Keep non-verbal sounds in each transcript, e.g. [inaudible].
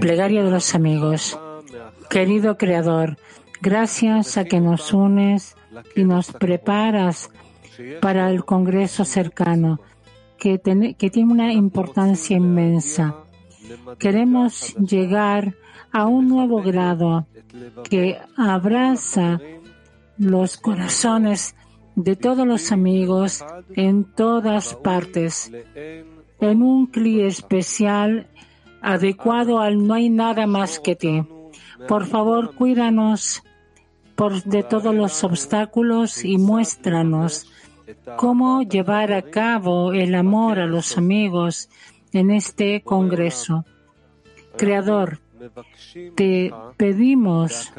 Plegaria de los amigos. Querido Creador, gracias a que nos unes y nos preparas para el Congreso cercano, que, que tiene una importancia inmensa. Queremos llegar a un nuevo grado que abraza los corazones de todos los amigos en todas partes, en un cli especial adecuado al no hay nada más que ti. Por favor, cuídanos por de todos los obstáculos y muéstranos cómo llevar a cabo el amor a los amigos en este Congreso. Creador, te pedimos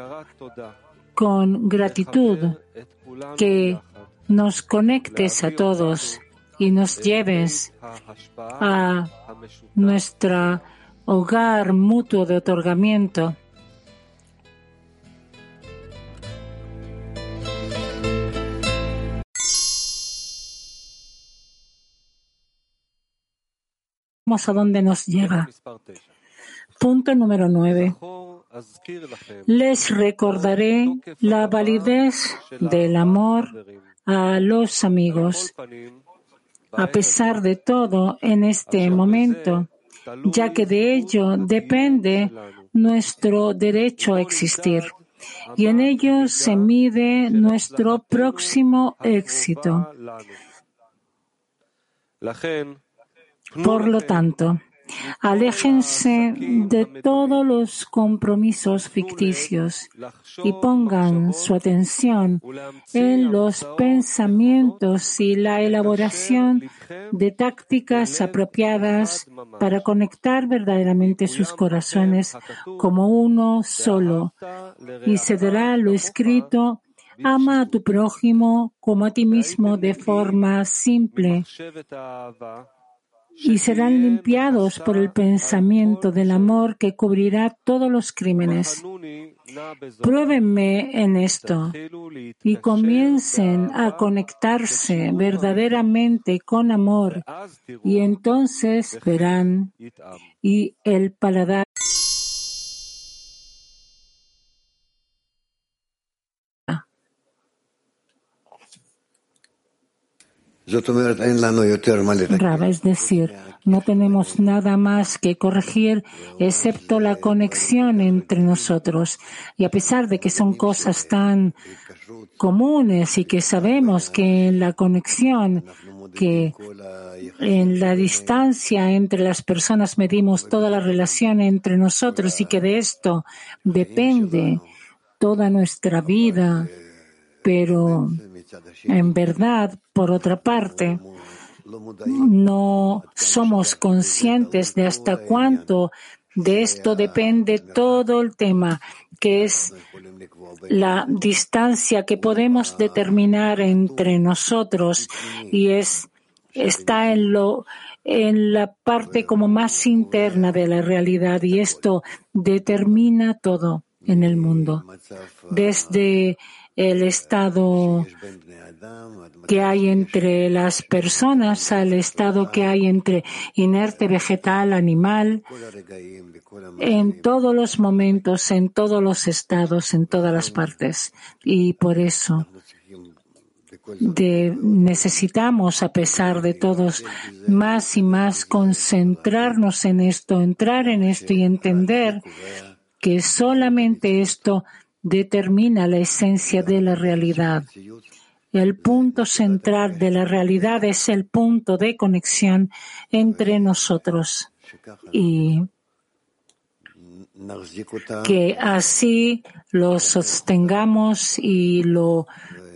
con gratitud que nos conectes a todos y nos lleves a nuestro hogar mutuo de otorgamiento. Vamos a dónde nos lleva. Punto número nueve. Les recordaré la validez del amor a los amigos. A pesar de todo, en este momento, ya que de ello depende nuestro derecho a existir y en ello se mide nuestro próximo éxito. Por lo tanto, Aléjense de todos los compromisos ficticios y pongan su atención en los pensamientos y la elaboración de tácticas apropiadas para conectar verdaderamente sus corazones como uno solo. Y se dará lo escrito Ama a tu prójimo como a ti mismo de forma simple y serán limpiados por el pensamiento del amor que cubrirá todos los crímenes. Pruébenme en esto y comiencen a conectarse verdaderamente con amor y entonces verán y el paladar es decir, no tenemos nada más que corregir excepto la conexión entre nosotros. Y a pesar de que son cosas tan comunes y que sabemos que en la conexión, que en la distancia entre las personas medimos toda la relación entre nosotros y que de esto depende toda nuestra vida, pero en verdad, por otra parte, no somos conscientes de hasta cuánto de esto depende todo el tema, que es la distancia que podemos determinar entre nosotros y es está en lo en la parte como más interna de la realidad y esto determina todo en el mundo. Desde el estado que hay entre las personas al estado que hay entre inerte, vegetal, animal, en todos los momentos, en todos los estados, en todas las partes. Y por eso necesitamos, a pesar de todos, más y más concentrarnos en esto, entrar en esto y entender que solamente esto determina la esencia de la realidad. El punto central de la realidad es el punto de conexión entre nosotros y que así lo sostengamos y lo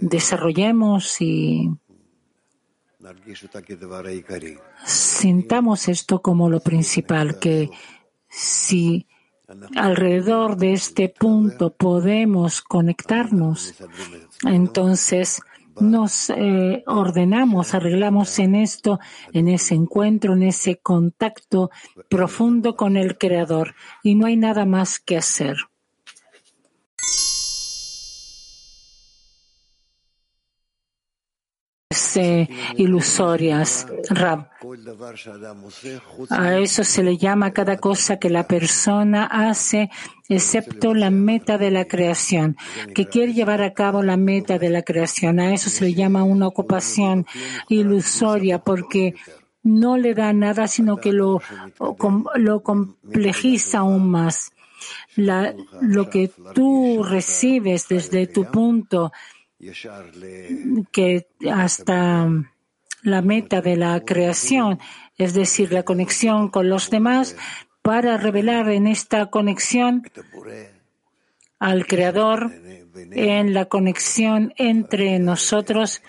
desarrollemos y sintamos esto como lo principal, que si alrededor de este punto podemos conectarnos, entonces nos eh, ordenamos, arreglamos en esto, en ese encuentro, en ese contacto profundo con el Creador y no hay nada más que hacer. Ilusorias. A eso se le llama cada cosa que la persona hace, excepto la meta de la creación, que quiere llevar a cabo la meta de la creación. A eso se le llama una ocupación ilusoria, porque no le da nada, sino que lo complejiza aún más. lo que tú recibes desde tu punto que hasta la meta de la creación, es decir, la conexión con los demás, para revelar en esta conexión al Creador, en la conexión entre nosotros,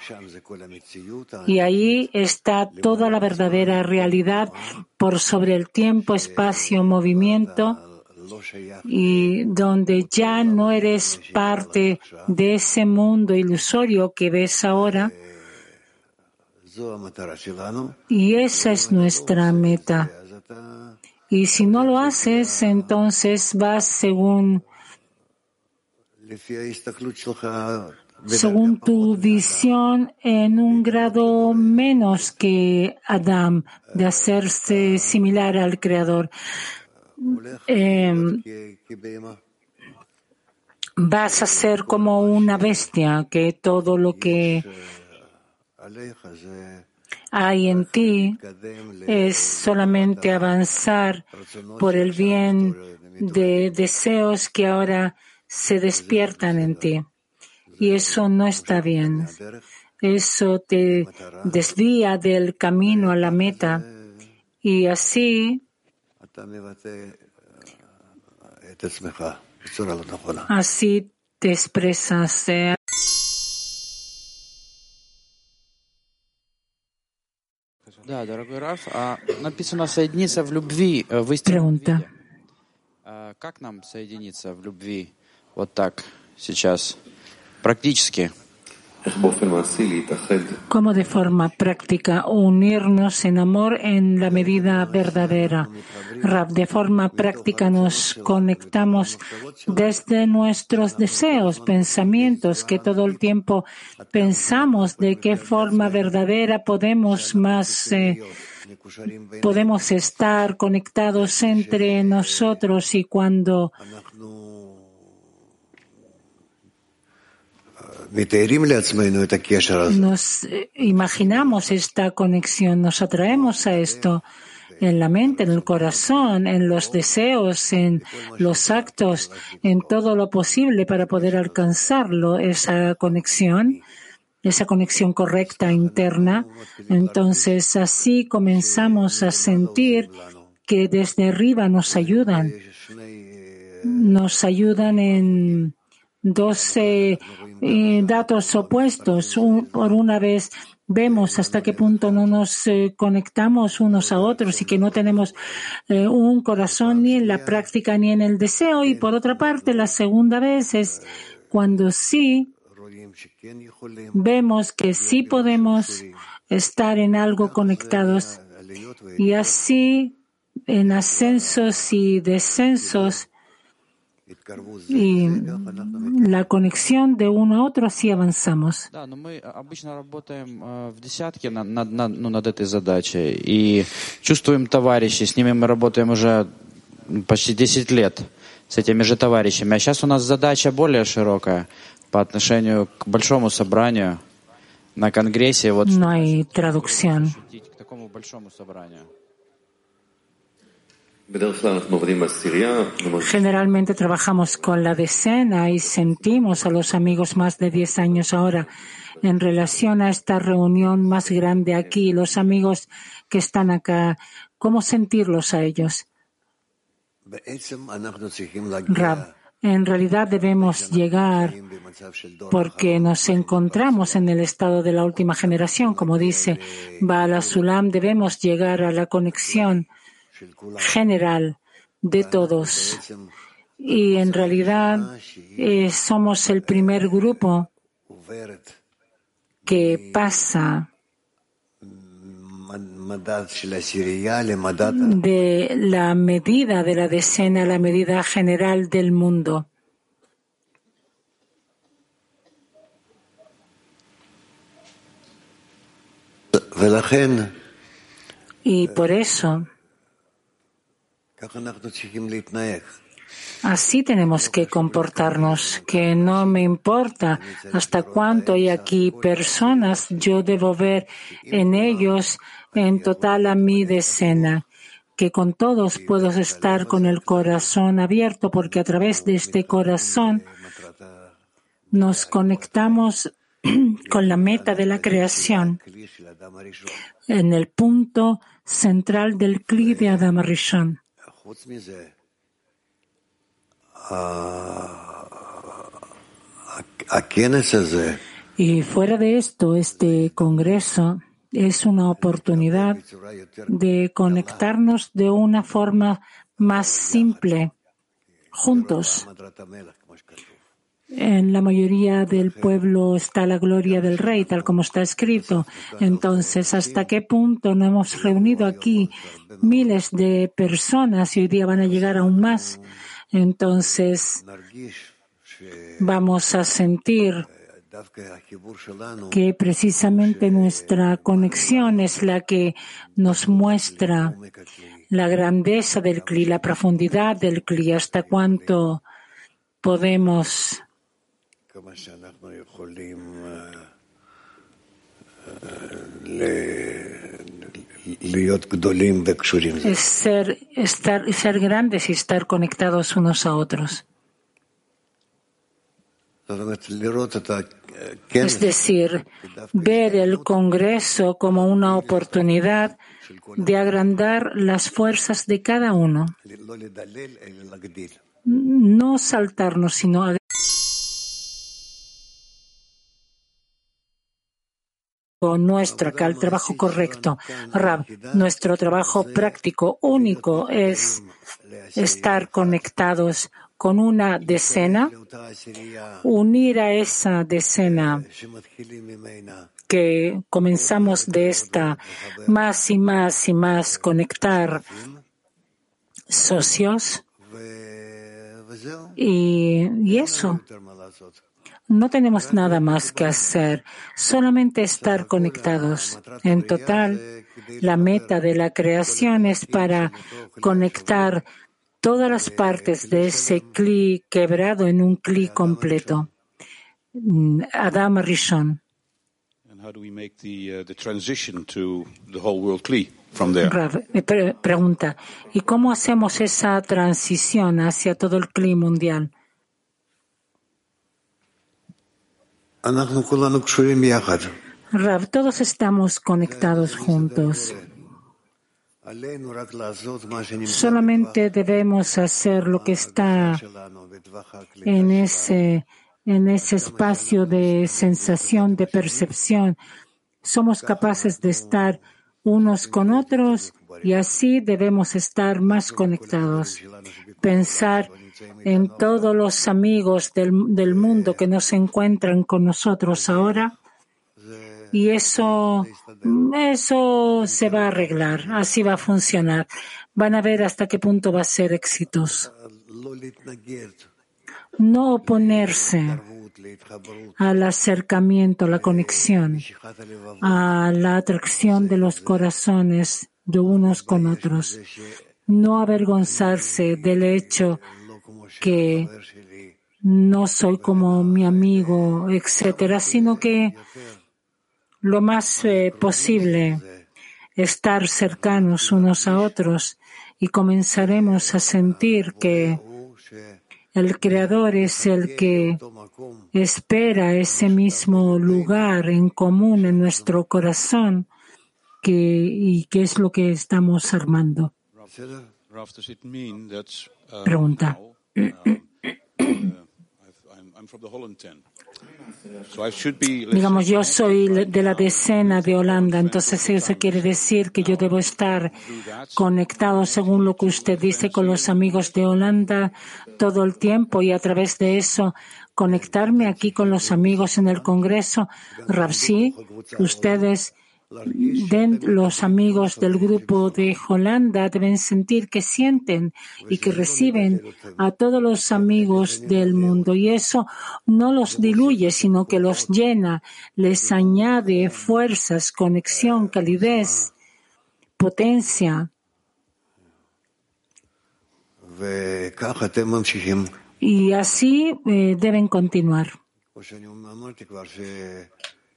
y ahí está toda la verdadera realidad por sobre el tiempo, espacio, movimiento, y donde ya no eres parte de ese mundo ilusorio que ves ahora. Y esa es nuestra meta. Y si no lo haces, entonces vas según según tu visión en un grado menos que Adam de hacerse similar al Creador. Em, vas a ser como una bestia, que todo lo que hay en ti es solamente avanzar por el bien de deseos que ahora se despiertan en ti. Y eso no está bien. Eso te desvía del camino a la meta. Y así Así te expresas. De... Pregunta. Как нам соединиться в любви вот так сейчас, практически? Cómo de forma práctica unirnos en amor en la medida verdadera. de forma práctica nos conectamos desde nuestros deseos, pensamientos, que todo el tiempo pensamos de qué forma verdadera podemos más eh, podemos estar conectados entre nosotros y cuando Nos imaginamos esta conexión, nos atraemos a esto en la mente, en el corazón, en los deseos, en los actos, en todo lo posible para poder alcanzarlo, esa conexión, esa conexión correcta interna. Entonces así comenzamos a sentir que desde arriba nos ayudan, nos ayudan en doce eh, datos opuestos. por una vez vemos hasta qué punto no nos eh, conectamos unos a otros y que no tenemos eh, un corazón ni en la práctica ni en el deseo. Y por otra parte, la segunda vez es cuando sí vemos que sí podemos estar en algo conectados y así en ascensos y descensos y la conexión de uno a otro, así avanzamos. Да, но мы обычно работаем в десятке над, над, ну, над этой задачей и чувствуем товарищей. С ними мы работаем уже почти 10 лет, с этими же товарищами. А сейчас у нас задача более широкая по отношению к большому собранию на Конгрессе. Вот, no hay traducción. К такому большому собранию. Generalmente trabajamos con la decena y sentimos a los amigos más de 10 años ahora. En relación a esta reunión más grande aquí, los amigos que están acá, ¿cómo sentirlos a ellos? Rab, en realidad debemos llegar porque nos encontramos en el estado de la última generación, como dice Baal Sulam, debemos llegar a la conexión general de todos. Y en realidad eh, somos el primer grupo que pasa de la medida de la decena a la medida general del mundo. Y por eso, así tenemos que comportarnos, que no me importa hasta cuánto hay aquí personas, yo debo ver en ellos en total a mi decena que con todos puedo estar con el corazón abierto, porque a través de este corazón nos conectamos [clears throat] con la meta de la creación en el punto central del Kli de Adam. Y fuera de esto, este congreso es una oportunidad de conectarnos de una forma más simple, juntos. En la mayoría del pueblo está la gloria del rey, tal como está escrito. Entonces, ¿hasta qué punto no hemos reunido aquí miles de personas y hoy día van a llegar aún más? Entonces, vamos a sentir que precisamente nuestra conexión es la que nos muestra la grandeza del CLI, la profundidad del CLI, hasta cuánto podemos es ser, estar, ser grandes y estar conectados unos a otros. Es decir, ver el Congreso como una oportunidad de agrandar las fuerzas de cada uno. No saltarnos, sino nuestro el trabajo correcto. Nuestro trabajo práctico único es estar conectados con una decena, unir a esa decena que comenzamos de esta más y más y más conectar socios y, y eso. No tenemos nada más que hacer, solamente estar conectados. En total, la meta de la creación es para conectar todas las partes de ese cli quebrado en un cli completo. Mm, Adam Rishon. Pregunta, ¿y cómo hacemos esa transición hacia todo el cli mundial? Rav, todos estamos conectados juntos. Solamente debemos hacer lo que está en ese, en ese espacio de sensación, de percepción. Somos capaces de estar unos con otros y así debemos estar más conectados. Pensar en todos los amigos del, mundo que no se encuentran con nosotros ahora y eso, eso se va a arreglar, así va a funcionar. Van a ver hasta qué punto va a ser exitoso. No oponerse al acercamiento, a la conexión, a la atracción de los corazones de unos con otros. No avergonzarse del hecho que no soy como mi amigo, etcétera, sino que lo más eh, posible estar cercanos unos a otros y comenzaremos a sentir que el Creador es el que espera ese mismo lugar en común en nuestro corazón que, y qué es lo que estamos armando. Pregunta. Digamos, yo soy de la decena de Holanda, entonces eso quiere decir que yo debo estar conectado, según lo que usted dice, con los amigos de Holanda todo el tiempo y a través de eso conectarme aquí con los amigos en el Congreso. Rapsi, ustedes los amigos del grupo de Holanda deben sentir que sienten y que reciben a todos los amigos del mundo. Y eso no los diluye, sino que los llena, les añade fuerzas, conexión, calidez, potencia. Y así eh, deben continuar.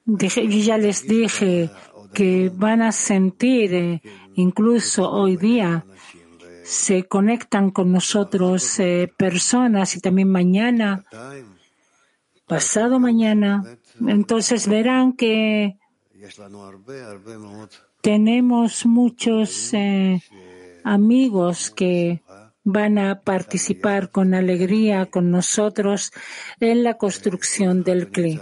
Dije, ya les dije que van a sentir, eh, incluso hoy día, se conectan con nosotros eh, personas y también mañana, pasado mañana. Entonces verán que tenemos muchos eh, amigos que van a participar con alegría con nosotros en la construcción del CLI.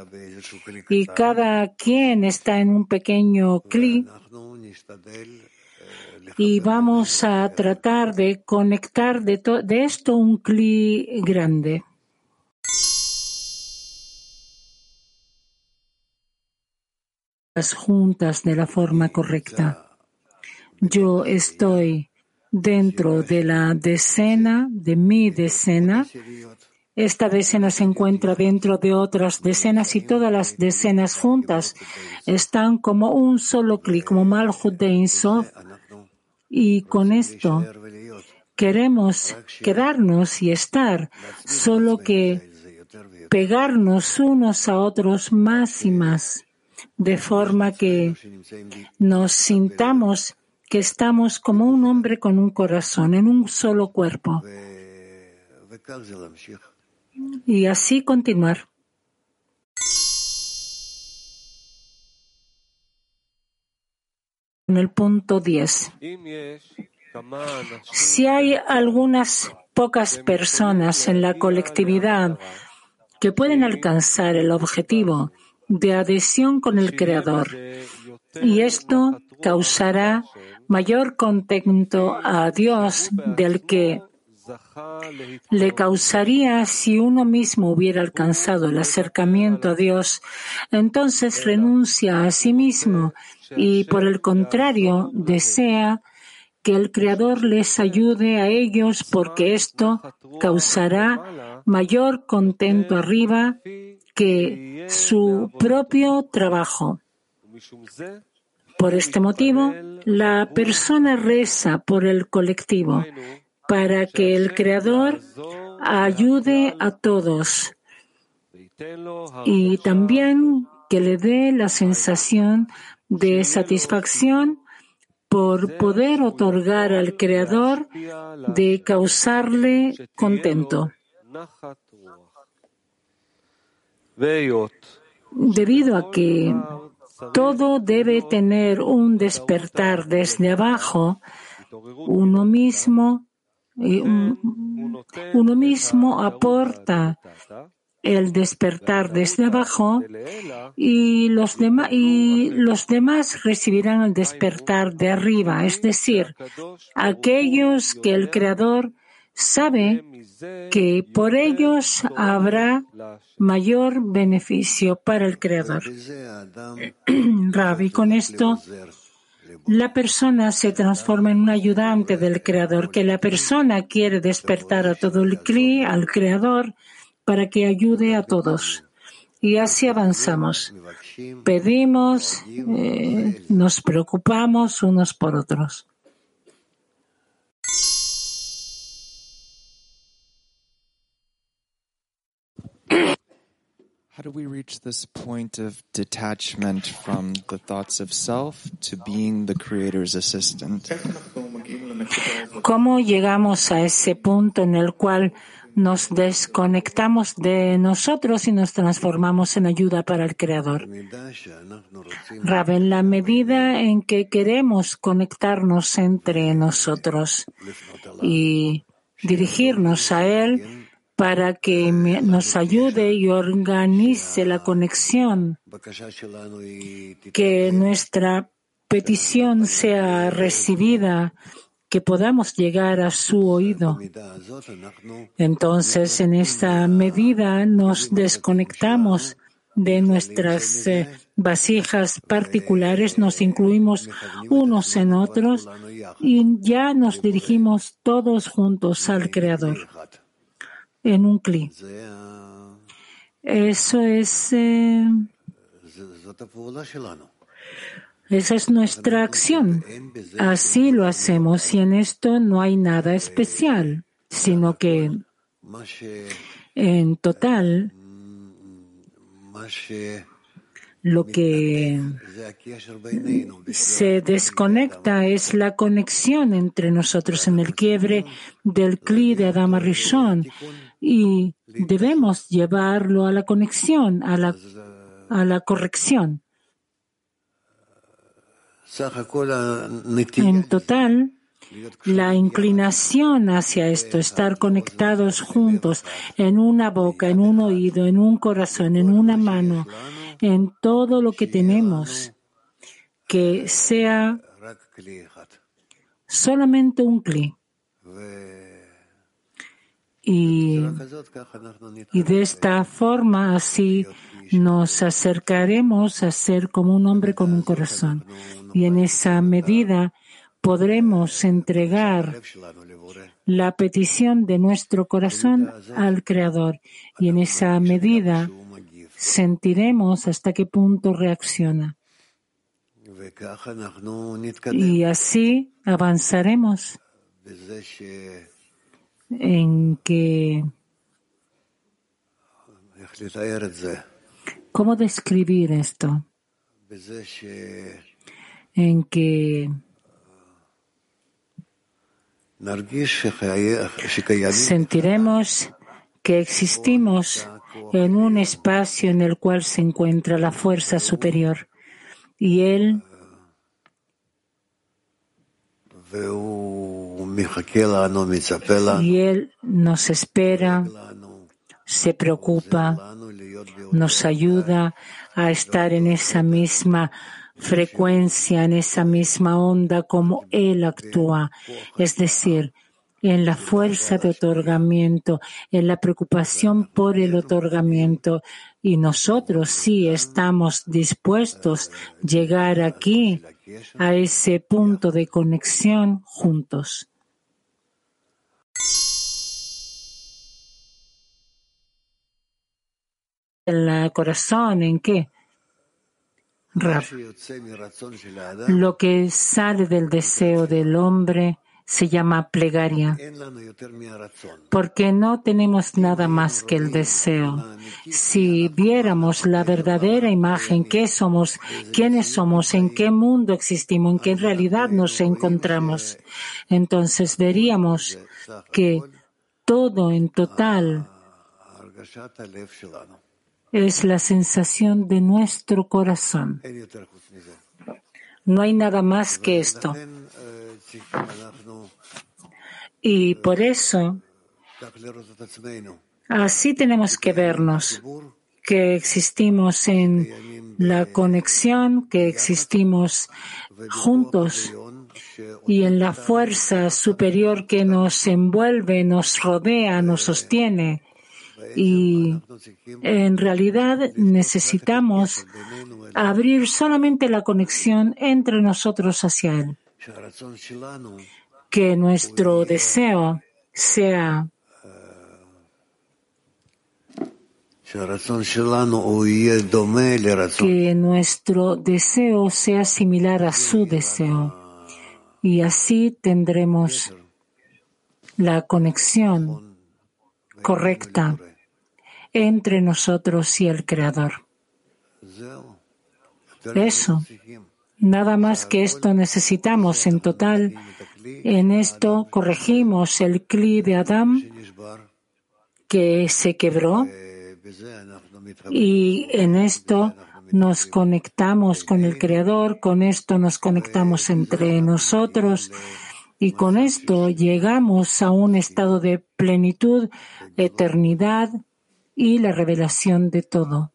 Y cada quien está en un pequeño CLI y vamos a tratar de conectar de, esto un CLI grande. Las juntas de la forma correcta. Yo estoy dentro de la decena, de mi decena. Esta decena se encuentra dentro de otras decenas y todas las decenas juntas están como un solo clic, como Malchut de Insof. Y con esto queremos quedarnos y estar, solo que pegarnos unos a otros más y más, de forma que nos sintamos que estamos como un hombre con un corazón, en un solo cuerpo. Y así continuar. En el punto 10. Si hay algunas pocas personas en la colectividad que pueden alcanzar el objetivo de adhesión con el Creador, y esto causará mayor contento a Dios del que le causaría si uno mismo hubiera alcanzado el acercamiento a Dios, entonces renuncia a sí mismo y por el contrario desea que el Creador les ayude a ellos porque esto causará mayor contento arriba que su propio trabajo. Por este motivo, la persona reza por el colectivo para que el Creador ayude a todos y también que le dé la sensación de satisfacción por poder otorgar al Creador de causarle contento. Debido a que todo debe tener un despertar desde abajo. Uno mismo, uno mismo aporta el despertar desde abajo y los, demás, y los demás recibirán el despertar de arriba, es decir, aquellos que el Creador sabe que por ellos habrá mayor beneficio para el Creador. [clears throat] Rabi, con esto la persona se transforma en un ayudante del Creador, que la persona quiere despertar a todo el Kli, al Creador, para que ayude a todos. Y así avanzamos. Pedimos, eh, nos preocupamos unos por otros. How do we reach this point of detachment from the thoughts of self to being the Creator's assistant? ¿Cómo llegamos a ese punto en el cual nos desconectamos de nosotros y nos transformamos en ayuda para el Creador? Rab, en la medida en que queremos conectarnos entre nosotros y dirigirnos a Él, para que nos ayude y organice la conexión, que nuestra petición sea recibida, que podamos llegar a su oído. Entonces, en esta medida nos desconectamos de nuestras eh, vasijas particulares, nos incluimos unos en otros y ya nos dirigimos todos juntos al Creador en un cli. Eso es, eh, esa es nuestra acción. Así lo hacemos y en esto no hay nada especial, sino que en total lo que se desconecta es la conexión entre nosotros en el quiebre del Kli de Adama Rishon y debemos llevarlo a la conexión, a la, a la corrección. En total, la inclinación hacia esto, estar conectados juntos en una boca, en un oído, en un corazón, en una mano, en todo lo que tenemos, que sea solamente un cli. Y, y, de esta forma así nos acercaremos a ser como un hombre con un corazón. Y en esa medida podremos entregar la petición de nuestro corazón al Creador. Y en esa medida sentiremos hasta qué punto reacciona. Y así avanzaremos en que ¿Cómo describir esto? En que sentiremos que existimos en un espacio en el cual se encuentra la fuerza superior y Él y Él nos espera, se preocupa, nos ayuda a estar en esa misma frecuencia, en esa misma onda como Él actúa. Es decir, en la fuerza de otorgamiento, en la preocupación por el otorgamiento. Y nosotros sí estamos dispuestos a llegar aquí, a ese punto de conexión juntos. El corazón, ¿en qué? Lo que sale del deseo del hombre se llama plegaria, porque no tenemos nada más que el deseo. Si viéramos la verdadera imagen, qué somos, quiénes somos, en qué mundo existimos, en qué realidad nos encontramos, entonces veríamos que todo en total es la sensación de nuestro corazón. No hay nada más que esto. Y por eso, así tenemos que vernos, que existimos en la conexión, que existimos juntos y en la fuerza superior que nos envuelve, nos rodea, nos sostiene. Y en realidad necesitamos abrir solamente la conexión entre nosotros hacia Él que nuestro deseo sea que nuestro deseo sea similar a su deseo y así tendremos la conexión correcta entre nosotros y el Creador. Eso Nada más que esto necesitamos. En total, en esto corregimos el cli de Adam que se quebró y en esto nos conectamos con el Creador, con esto nos conectamos entre nosotros y con esto llegamos a un estado de plenitud, eternidad y la revelación de todo.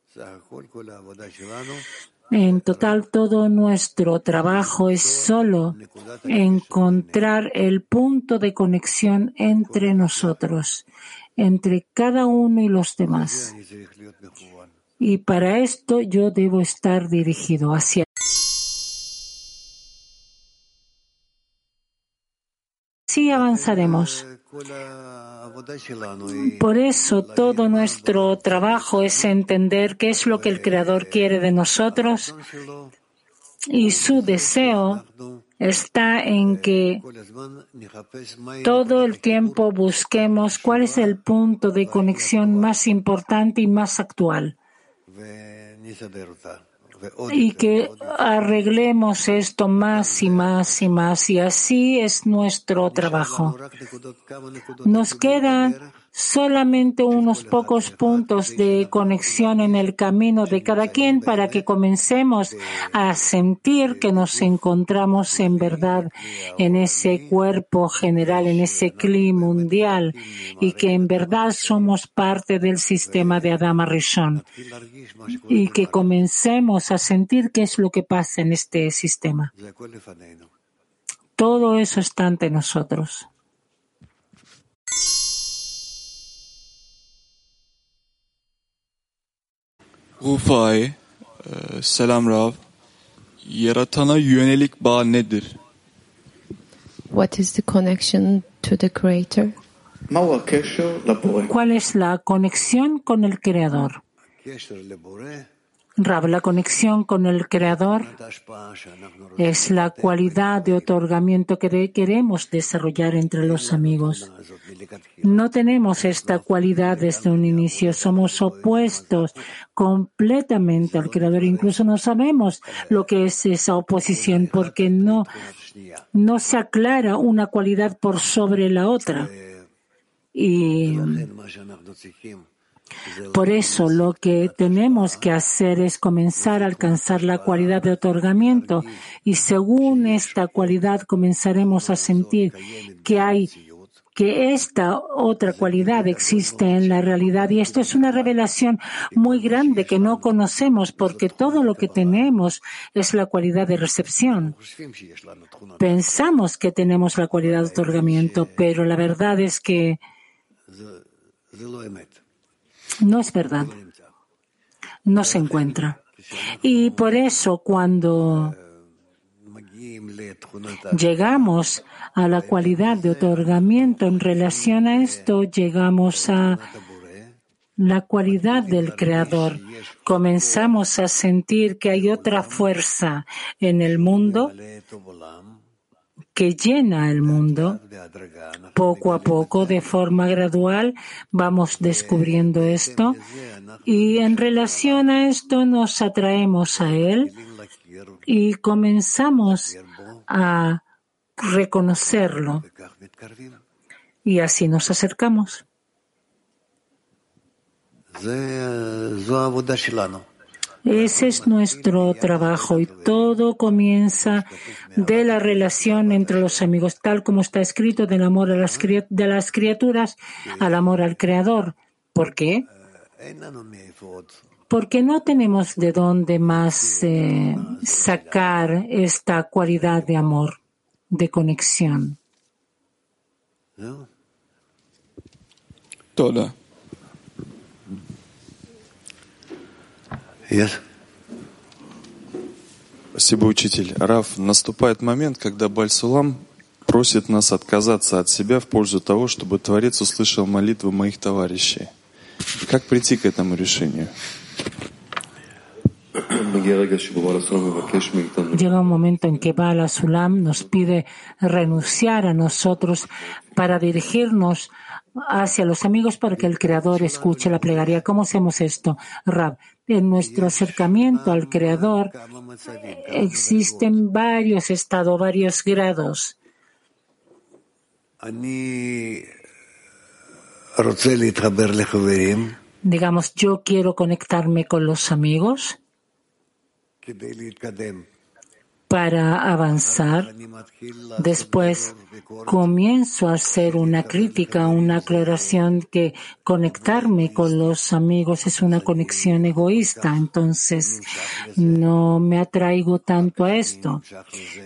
En total, todo nuestro trabajo es solo encontrar el punto de conexión entre nosotros, entre cada uno y los demás. Y para esto yo debo estar dirigido hacia Así avanzaremos. Por eso todo nuestro trabajo es entender qué es lo que el Creador quiere de nosotros y su deseo está en que todo el tiempo busquemos cuál es el punto de conexión más importante y más actual y que arreglemos esto más y más y más y así es nuestro trabajo. Nos quedan solamente unos pocos puntos de conexión en el camino de cada quien para que comencemos a sentir que nos encontramos en verdad en ese cuerpo general, en ese clima mundial y que en verdad somos parte del sistema de Adama Rishon y que comencemos a sentir qué es lo que pasa en este sistema. Todo eso está ante nosotros. Rufai, selam Rav. Yaratana yönelik bağ nedir? What is the connection to the Creator? ¿Cuál es la conexión con el Creador? La conexión con el Creador es la cualidad de otorgamiento que queremos desarrollar entre los amigos. No tenemos esta cualidad desde un inicio, somos opuestos completamente al Creador. Incluso no sabemos lo que es esa oposición porque no, no se aclara una cualidad por sobre la otra. Por eso lo que tenemos que hacer es comenzar a alcanzar la cualidad de otorgamiento y según esta cualidad comenzaremos a sentir que hay que esta otra cualidad existe en la realidad y esto es una revelación muy grande que no conocemos porque todo lo que tenemos es la cualidad de recepción. Pensamos que tenemos la cualidad de otorgamiento, pero la verdad es que no es verdad. No se encuentra. Y por eso cuando llegamos a la cualidad de otorgamiento en relación a esto, llegamos a la cualidad del Creador. Comenzamos a sentir que hay otra fuerza en el mundo que llena el mundo. Poco a poco, de forma gradual, vamos descubriendo esto y en relación a esto nos atraemos a Él y comenzamos a reconocerlo y así nos acercamos. Ese es nuestro trabajo y todo comienza de la relación entre los amigos, tal como está escrito del amor a las, de las criaturas al amor al Creador. ¿Por qué? Porque no tenemos de dónde más eh, sacar esta cualidad de amor, de conexión. Toda. Yes. Спасибо, учитель. Раф, наступает момент, когда Бальсулам просит нас отказаться от себя в пользу того, чтобы Творец услышал молитвы моих товарищей. Как прийти к этому решению? Llega un momento en que Bala Sulam nos pide renunciar a nosotros para dirigirnos hacia los amigos para que el Creador escuche la plegaria. ¿Cómo hacemos esto? Rab, en nuestro acercamiento al Creador existen varios estados, varios grados. Digamos, yo quiero conectarme con los amigos para avanzar. Después comienzo a hacer una crítica, una aclaración que conectarme con los amigos es una conexión egoísta. Entonces no me atraigo tanto a esto.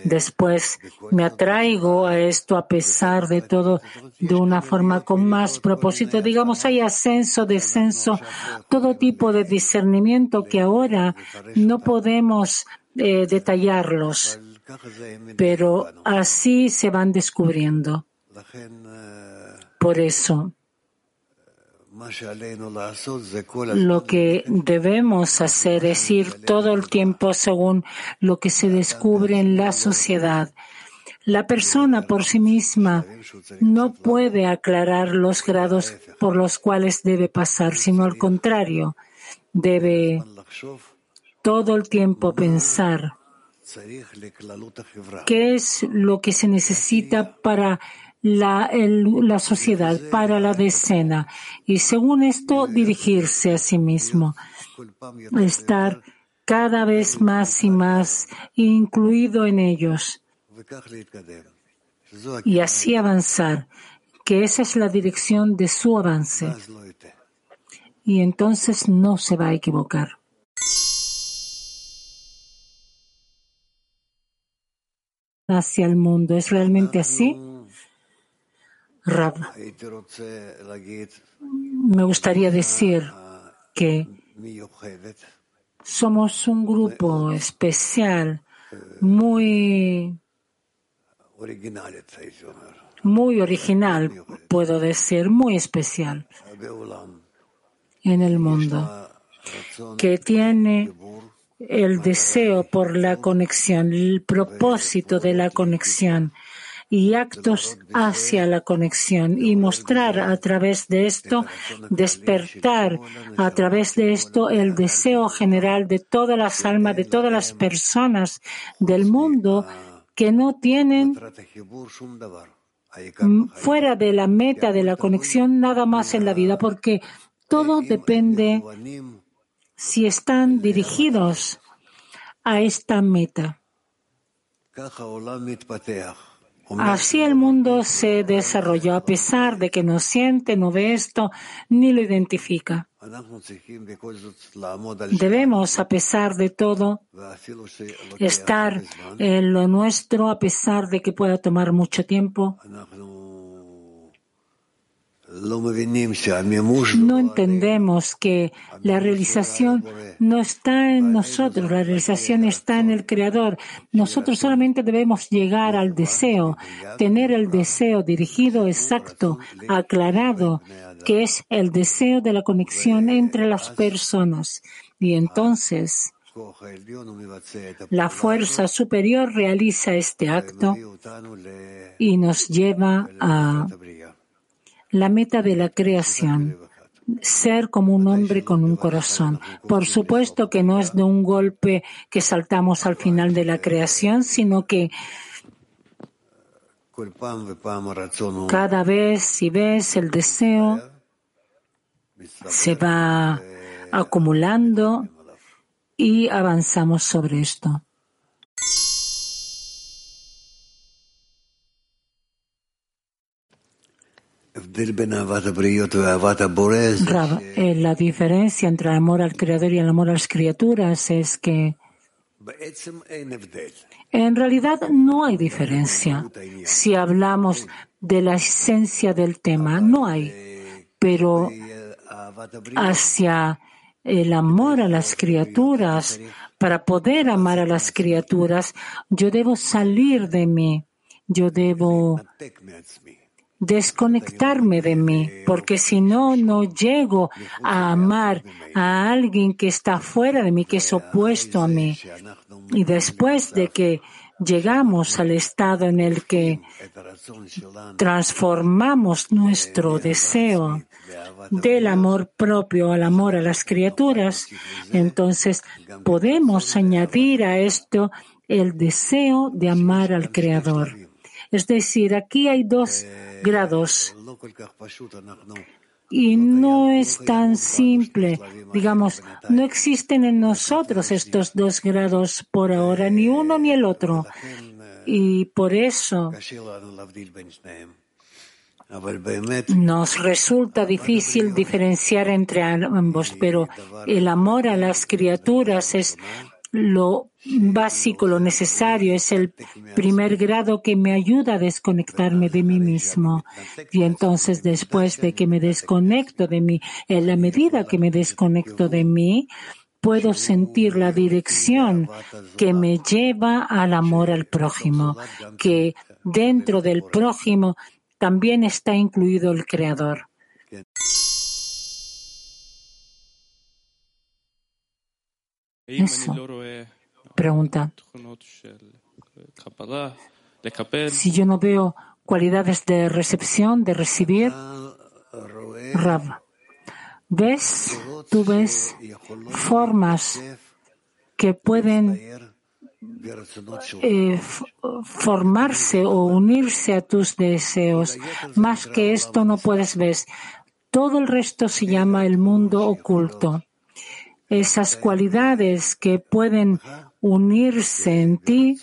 Después me atraigo a esto a pesar de todo de una forma con más propósito. Digamos, hay ascenso, descenso, todo tipo de discernimiento que ahora no podemos eh, detallarlos, pero así se van descubriendo. Por eso, lo que debemos hacer es ir todo el tiempo según lo que se descubre en la sociedad. La persona por sí misma no puede aclarar los grados por los cuales debe pasar, sino al contrario, debe todo el tiempo pensar qué es lo que se necesita para la, la, sociedad, para la decena, y según esto dirigirse a sí mismo, estar cada vez más y más incluido en ellos y así avanzar, que esa es la dirección de su avance. Y entonces no se va a equivocar. Hacia el mundo. ¿Es realmente así? Rab, me gustaría decir que somos un grupo especial, muy, muy original, puedo decir, muy especial en el mundo, que tiene el deseo por la conexión, el propósito de la conexión y actos hacia la conexión y mostrar a través de esto, despertar a través de esto el deseo general de todas las almas, de todas las personas del mundo que no tienen fuera de la meta de la conexión nada más en la vida, porque todo depende si están dirigidos a esta meta. Así el mundo se desarrolló a pesar de que no siente, no ve esto, ni lo identifica. Debemos, a pesar de todo, estar en lo nuestro, a pesar de que pueda tomar mucho tiempo. No entendemos que la realización no está en nosotros, la realización está en el Creador. Nosotros solamente debemos llegar al deseo, tener el deseo dirigido, exacto, aclarado, que es el deseo de la conexión entre las personas. Y entonces, la fuerza superior realiza este acto y nos lleva a la meta de la creación, ser como un hombre con un corazón. Por supuesto que no es de un golpe que saltamos al final de la creación, sino que cada vez si ves el deseo se va acumulando y avanzamos sobre esto. Eh, la diferencia entre el amor al Creador y el amor a las criaturas es que en realidad no hay diferencia. Si hablamos de la esencia del tema, no hay. Pero hacia el amor a las criaturas, para poder amar a las criaturas, yo debo salir de mí. Yo debo desconectarme de mí, porque si no, no llego a amar a alguien que está fuera de mí, que es opuesto a mí. Y después de que llegamos al estado en el que transformamos nuestro deseo del amor propio al amor a las criaturas, entonces podemos añadir a esto el deseo de amar al Creador. Es decir, aquí hay dos grados. Y no es tan simple. Digamos, no existen en nosotros estos dos grados por ahora, ni uno ni el otro. Y por eso nos resulta difícil diferenciar entre ambos, pero el amor a las criaturas es lo básico, lo necesario, es el primer grado que me ayuda a desconectarme de mí mismo. Y entonces después de que me desconecto de mí, en la medida que me desconecto de mí, puedo sentir la dirección que me lleva al amor al prójimo, que dentro del prójimo también está incluido el Creador. Eso. Pregunta. Si yo no veo cualidades de recepción, de recibir, Rav, ¿ves? Tú ves formas que pueden eh, formarse o unirse a tus deseos. Más que esto no puedes ver. Todo el resto se llama el mundo oculto. Esas cualidades que pueden unirse en ti,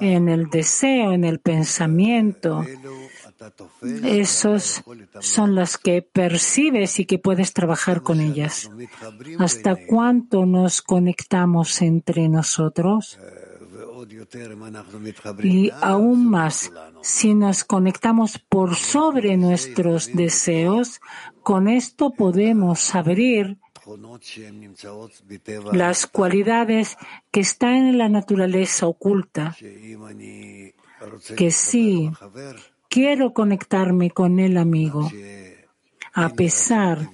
en el deseo, en el pensamiento, esos son las que percibes y que puedes trabajar con ellas. ¿Hasta cuánto nos conectamos entre nosotros? Y aún más, si nos conectamos por sobre nuestros deseos, con esto podemos abrir las cualidades que están en la naturaleza oculta, que sí quiero conectarme con el amigo, a pesar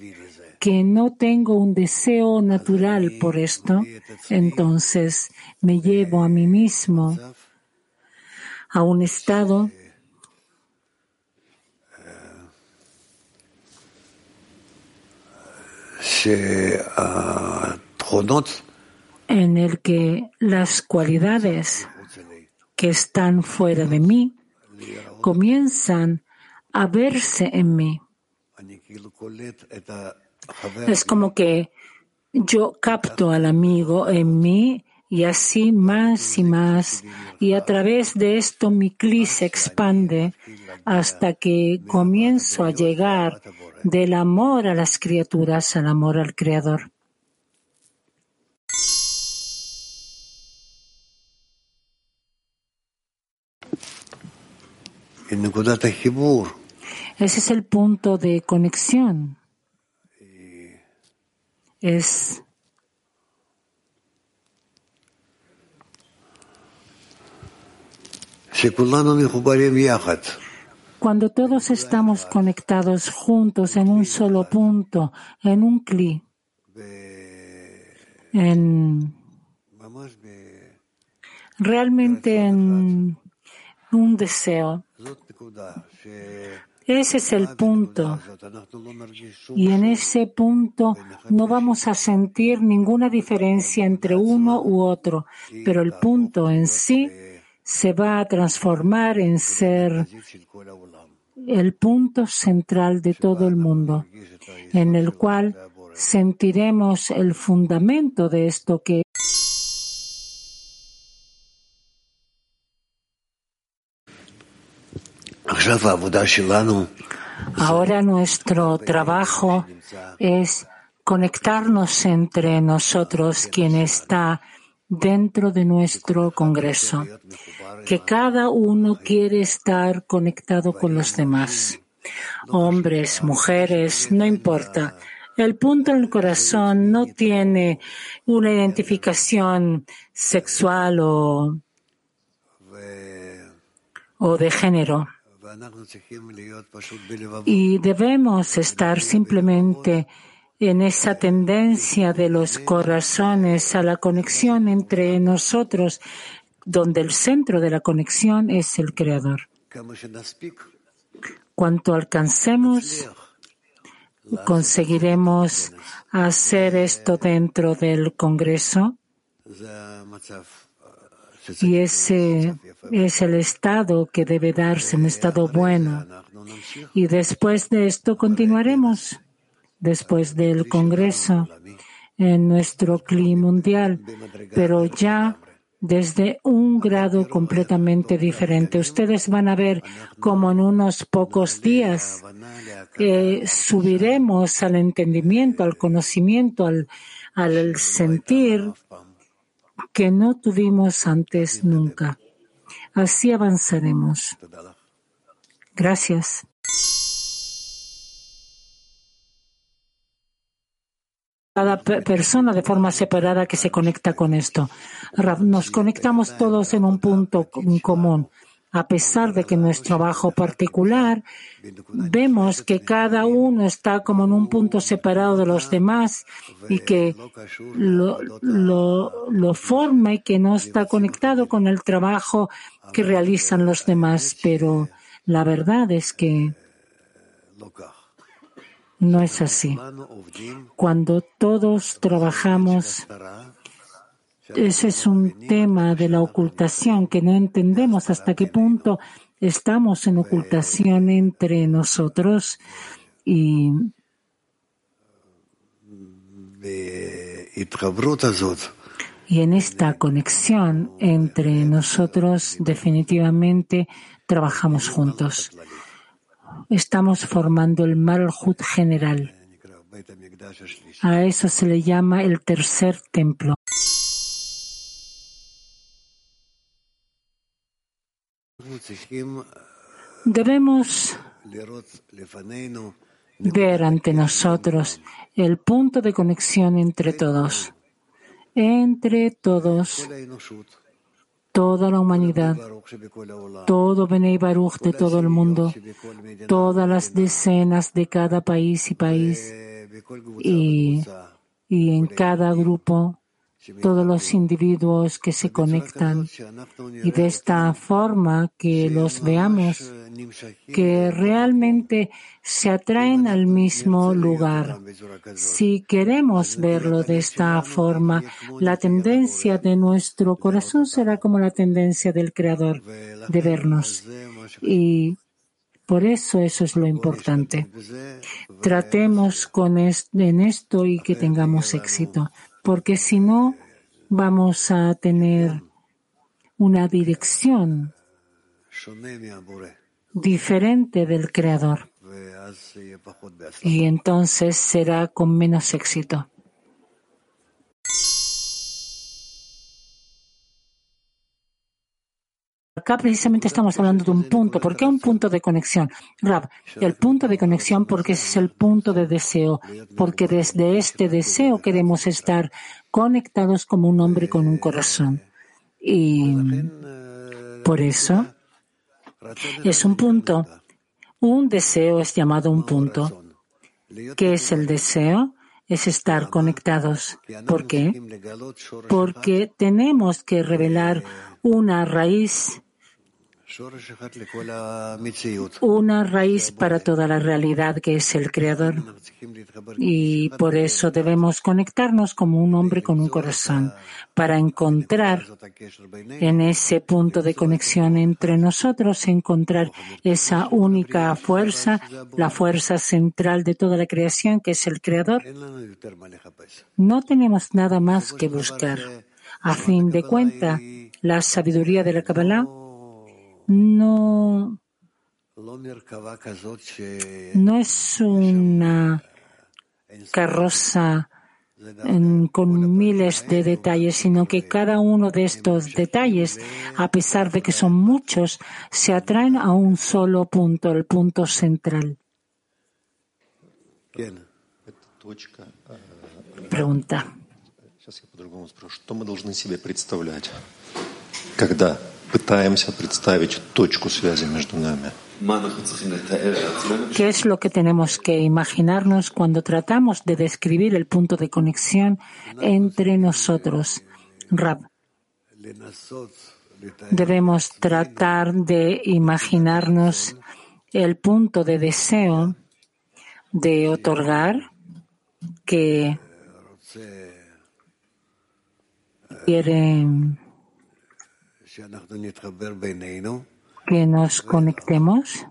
que no tengo un deseo natural por esto, entonces me llevo a mí mismo a un estado en el que las cualidades que están fuera de mí comienzan a verse en mí. Es como que yo capto al amigo en mí y así más y más, y a través de esto mi cli se expande hasta que comienzo a llegar del amor a las criaturas al amor al Creador. Ese es el punto de conexión. Es cuando todos estamos conectados juntos en un solo punto, en un cli, en realmente en un deseo. Ese es el punto. Y en ese punto no vamos a sentir ninguna diferencia entre uno u otro, pero el punto en sí se va a transformar en ser el punto central de todo el mundo, en el cual sentiremos el fundamento de esto que Ahora nuestro trabajo es conectarnos entre nosotros, quien está dentro de nuestro Congreso, que cada uno quiere estar conectado con los demás. Hombres, mujeres, no importa. El punto en el corazón no tiene una identificación sexual o, o de género. Y debemos estar simplemente en esa tendencia de los corazones a la conexión entre nosotros, donde el centro de la conexión es el Creador. Cuanto alcancemos, conseguiremos hacer esto dentro del Congreso. Y ese es el estado que debe darse, un estado bueno. Y después de esto continuaremos, después del Congreso, en nuestro clima mundial, pero ya desde un grado completamente diferente. Ustedes van a ver como en unos pocos días subiremos al entendimiento, al conocimiento, al, al sentir que no tuvimos antes nunca. Así avanzaremos. Gracias. Cada persona de forma separada que se conecta con esto. Nos conectamos todos en un punto común. A pesar de que nuestro trabajo particular vemos que cada uno está como en un punto separado de los demás y que lo, lo forma y que no está conectado con el trabajo que realizan los demás. Pero la verdad es que no es así. Cuando todos trabajamos, ese es un tema de la ocultación que no entendemos hasta qué punto estamos en ocultación entre nosotros y y en esta conexión entre nosotros definitivamente trabajamos juntos estamos formando el Malhut general. A eso se le llama el tercer templo. Debemos ver ante nosotros el punto de conexión entre todos, entre todos toda la humanidad, todo Benei Baruch de todo el mundo, todas las decenas de cada país y país y, y en cada grupo todos los individuos que se conectan y de esta forma que los veamos que realmente se atraen al mismo lugar. Si queremos verlo de esta forma, la tendencia de nuestro corazón será como la tendencia del Creador de vernos. Y por eso eso es lo importante. Tratemos con en esto y que tengamos éxito porque si no vamos a tener una dirección diferente del Creador y entonces será con menos éxito. Acá precisamente estamos hablando de un punto. ¿Por qué un punto de conexión? Rab, el punto de conexión porque ese es el punto de deseo, porque desde este deseo queremos estar conectados como un hombre con un corazón. Y por eso es un punto. Un deseo es llamado un punto. ¿Qué es el deseo? Es estar conectados. ¿Por qué? Porque tenemos que revelar una raíz una raíz para toda la realidad que es el Creador. Y por eso debemos conectarnos como un hombre con un corazón, para encontrar en ese punto de conexión entre nosotros, encontrar esa única fuerza, la fuerza central de toda la creación que es el Creador. No tenemos nada más que buscar. A fin de cuentas, la sabiduría de la Kabbalah no, no es una carroza con miles de detalles, sino que cada uno de estos detalles, a pesar de que son muchos, se atraen a un solo punto, el punto central. Pregunta. ¿Qué es lo que tenemos que imaginarnos cuando tratamos de describir el punto de conexión entre nosotros? Rab. Debemos tratar de imaginarnos el punto de deseo de otorgar que quiere que nos conectemos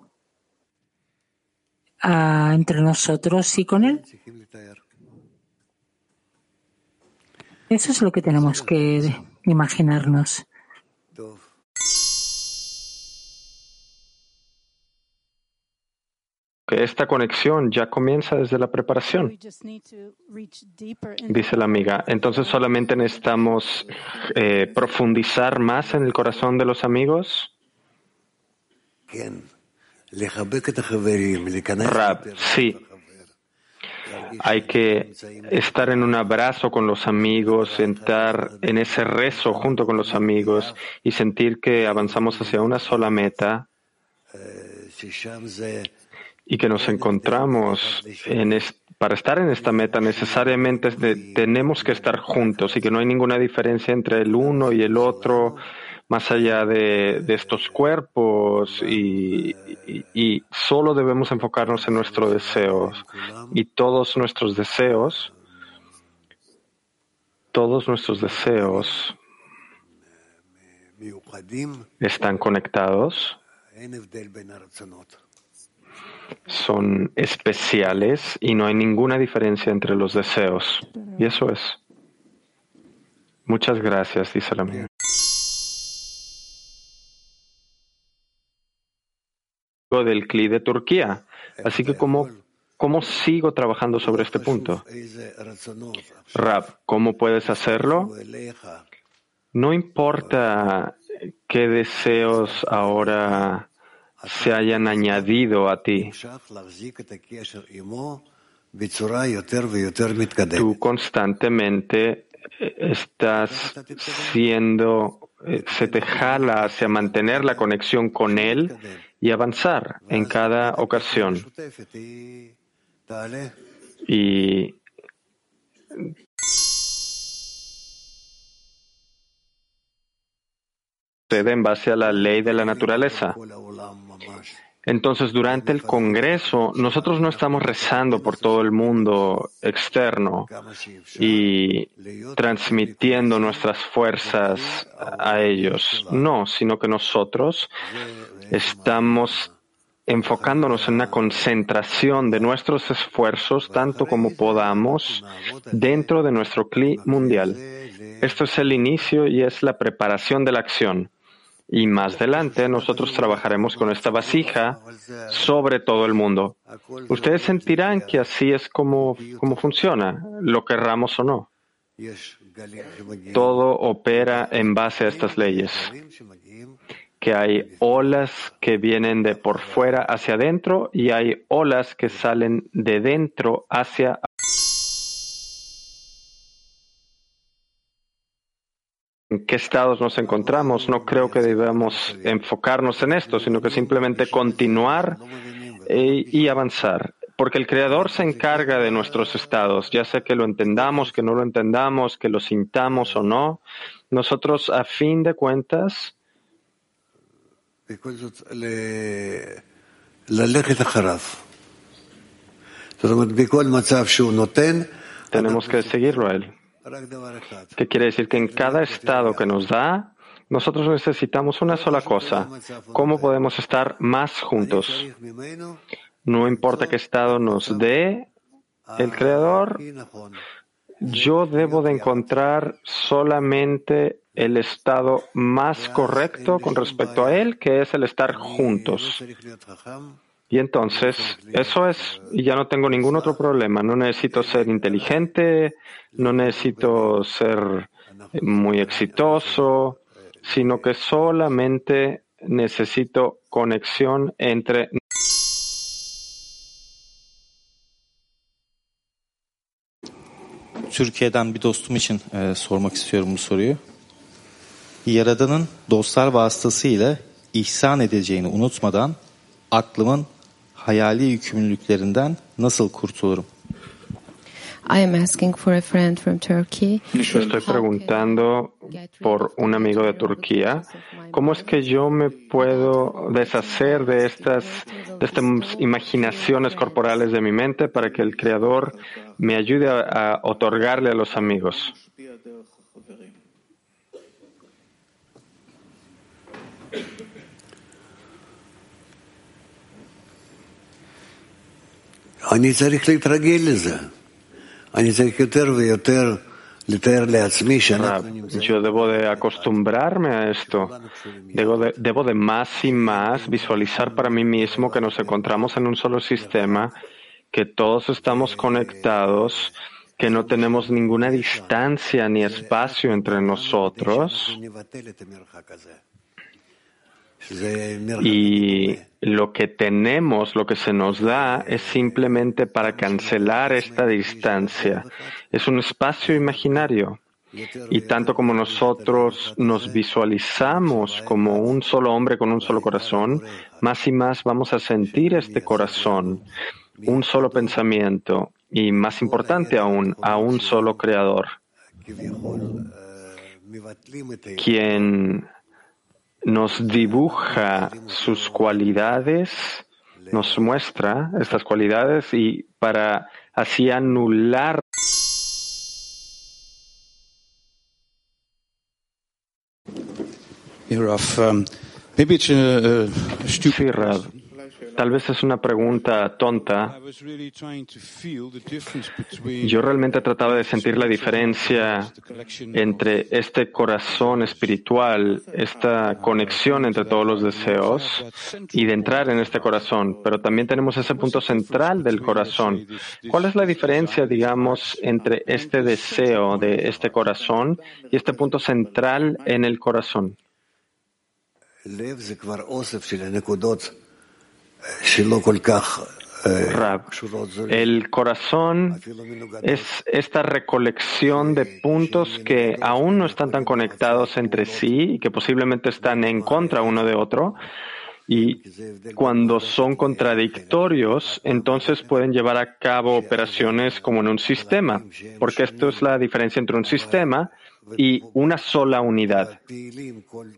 ah, entre nosotros y con Él. Eso es lo que tenemos que imaginarnos. Que esta conexión ya comienza desde la preparación, dice la amiga. Entonces solamente necesitamos eh, profundizar más en el corazón de los amigos. Rab, sí. Hay que estar en un abrazo con los amigos, entrar en ese rezo junto con los amigos y sentir que avanzamos hacia una sola meta y que nos encontramos en para estar en esta meta necesariamente tenemos que estar juntos y que no hay ninguna diferencia entre el uno y el otro más allá de, estos cuerpos y, y, solo debemos enfocarnos en nuestros deseos y todos nuestros deseos todos nuestros deseos están conectados son especiales y no hay ninguna diferencia entre los deseos. Y eso es. Muchas gracias, dice la amiga. del CLI de Turquía. Así que, ¿cómo, ¿cómo sigo trabajando sobre este punto? Rab, ¿cómo puedes hacerlo? No importa qué deseos ahora se hayan añadido a ti. Tú constantemente eh, estás siendo, eh, se te jala hacia mantener la conexión con Él y avanzar en cada ocasión. Y en base a la ley de la naturaleza. Entonces, durante el Congreso, nosotros no estamos rezando por todo el mundo externo y transmitiendo nuestras fuerzas a ellos. No, sino que nosotros estamos enfocándonos en una concentración de nuestros esfuerzos tanto como podamos dentro de nuestro CLI mundial. Esto es el inicio y es la preparación de la acción. Y más adelante nosotros trabajaremos con esta vasija sobre todo el mundo. Ustedes sentirán que así es como, funciona, lo querramos o no. Todo opera en base a estas leyes. Que hay olas que vienen de por fuera hacia adentro y hay olas que salen de dentro hacia en qué estados nos encontramos, no creo que debamos enfocarnos en esto, sino que simplemente continuar eh, y avanzar. Porque el Creador se encarga de nuestros estados, ya sea que lo entendamos, que no lo entendamos, que lo sintamos o no. Nosotros, a fin de cuentas, tenemos que seguirlo a él. ¿Qué quiere decir? Que en cada estado que nos da, nosotros necesitamos una sola cosa. ¿Cómo podemos estar más juntos? No importa qué estado nos dé el Creador, yo debo de encontrar solamente el estado más correcto con respecto a Él, que es el estar juntos. Y entonces, eso es, y ya no tengo ningún otro problema. No necesito ser inteligente, no necesito ser muy exitoso, sino que solamente necesito conexión entre Türkiye'den bir dostum için e, sormak istiyorum bu soruyu. Yaradan'ın dostlar vasıtasıyla ihsan edeceğini unutmadan aklımın hayali yükümlülüklerinden nasıl kurtulurum? I am asking for a friend from Turkey. Estoy preguntando por un amigo de Turquía, ¿cómo es que yo me puedo deshacer de estas, de estas imaginaciones corporales de mi mente para que el Creador me ayude a, a otorgarle a los amigos? Yo debo de acostumbrarme a esto. Debo de, debo de más y más visualizar para mí mismo que nos encontramos en un solo sistema, que todos estamos conectados, que no tenemos ninguna distancia ni espacio entre nosotros. Y lo que tenemos, lo que se nos da, es simplemente para cancelar esta distancia. Es un espacio imaginario. Y tanto como nosotros nos visualizamos como un solo hombre con un solo corazón, más y más vamos a sentir este corazón, un solo pensamiento y, más importante aún, a un solo creador, quien nos dibuja sus cualidades, nos muestra estas cualidades y para así anular Um, Sí, Rab. Tal vez es una pregunta tonta. Yo realmente trataba de sentir la diferencia entre este corazón espiritual, esta conexión entre todos los deseos y de entrar en este corazón. Pero también tenemos ese punto central del corazón. ¿Cuál es la diferencia, digamos, entre este deseo de este corazón y este punto central en el corazón? El corazón es esta recolección de puntos que aún no están tan conectados entre sí y que posiblemente están en contra uno de otro. Y cuando son contradictorios, entonces pueden llevar a cabo operaciones como en un sistema, porque esto es la diferencia entre un sistema y una sola unidad,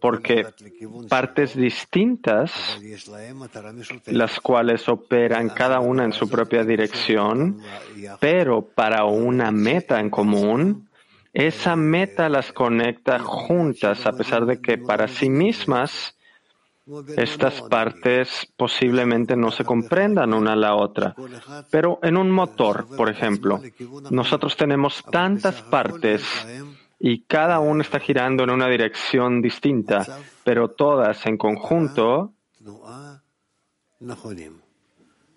porque partes distintas, las cuales operan cada una en su propia dirección, pero para una meta en común, esa meta las conecta juntas, a pesar de que para sí mismas estas partes posiblemente no se comprendan una a la otra. Pero en un motor, por ejemplo, nosotros tenemos tantas partes y cada uno está girando en una dirección distinta, pero todas en conjunto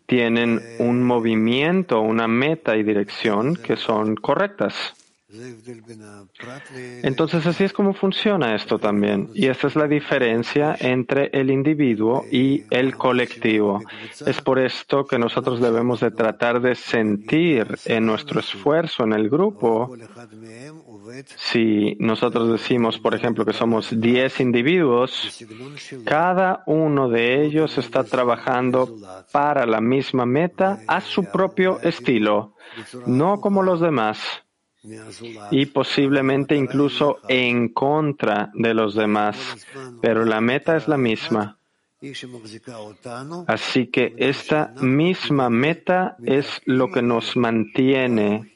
tienen un movimiento, una meta y dirección que son correctas. Entonces así es como funciona esto también. Y esta es la diferencia entre el individuo y el colectivo. Es por esto que nosotros debemos de tratar de sentir en nuestro esfuerzo en el grupo. Si nosotros decimos, por ejemplo, que somos 10 individuos, cada uno de ellos está trabajando para la misma meta a su propio estilo, no como los demás y posiblemente incluso en contra de los demás, pero la meta es la misma. Así que esta misma meta es lo que nos mantiene,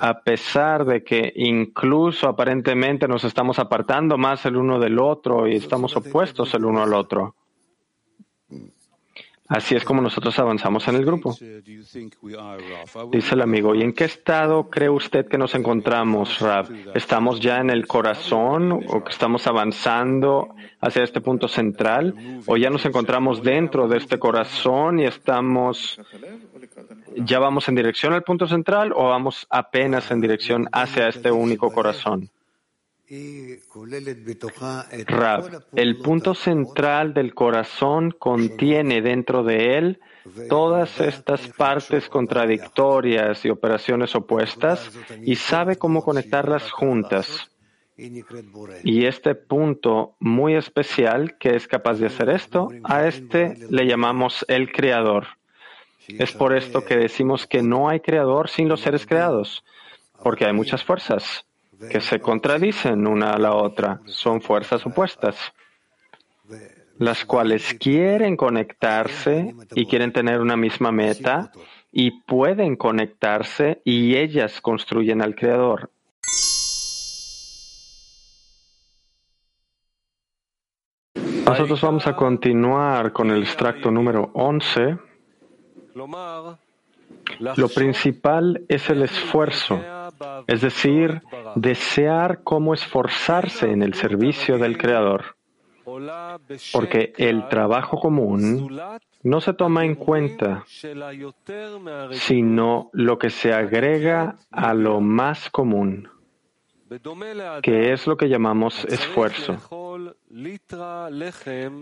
a pesar de que incluso aparentemente nos estamos apartando más el uno del otro y estamos opuestos el uno al otro. Así es como nosotros avanzamos en el grupo. Dice el amigo, ¿y en qué estado cree usted que nos encontramos, Rav? ¿Estamos ya en el corazón o que estamos avanzando hacia este punto central? ¿O ya nos encontramos dentro de este corazón y estamos, ya vamos en dirección al punto central o vamos apenas en dirección hacia este único corazón? Rab, el punto central del corazón contiene dentro de él todas estas partes contradictorias y operaciones opuestas y sabe cómo conectarlas juntas. Y este punto muy especial que es capaz de hacer esto, a este le llamamos el creador. Es por esto que decimos que no hay creador sin los seres creados, porque hay muchas fuerzas que se contradicen una a la otra, son fuerzas opuestas, las cuales quieren conectarse y quieren tener una misma meta y pueden conectarse y ellas construyen al Creador. Nosotros vamos a continuar con el extracto número 11. Lo principal es el esfuerzo, es decir, desear cómo esforzarse en el servicio del Creador. Porque el trabajo común no se toma en cuenta, sino lo que se agrega a lo más común, que es lo que llamamos esfuerzo.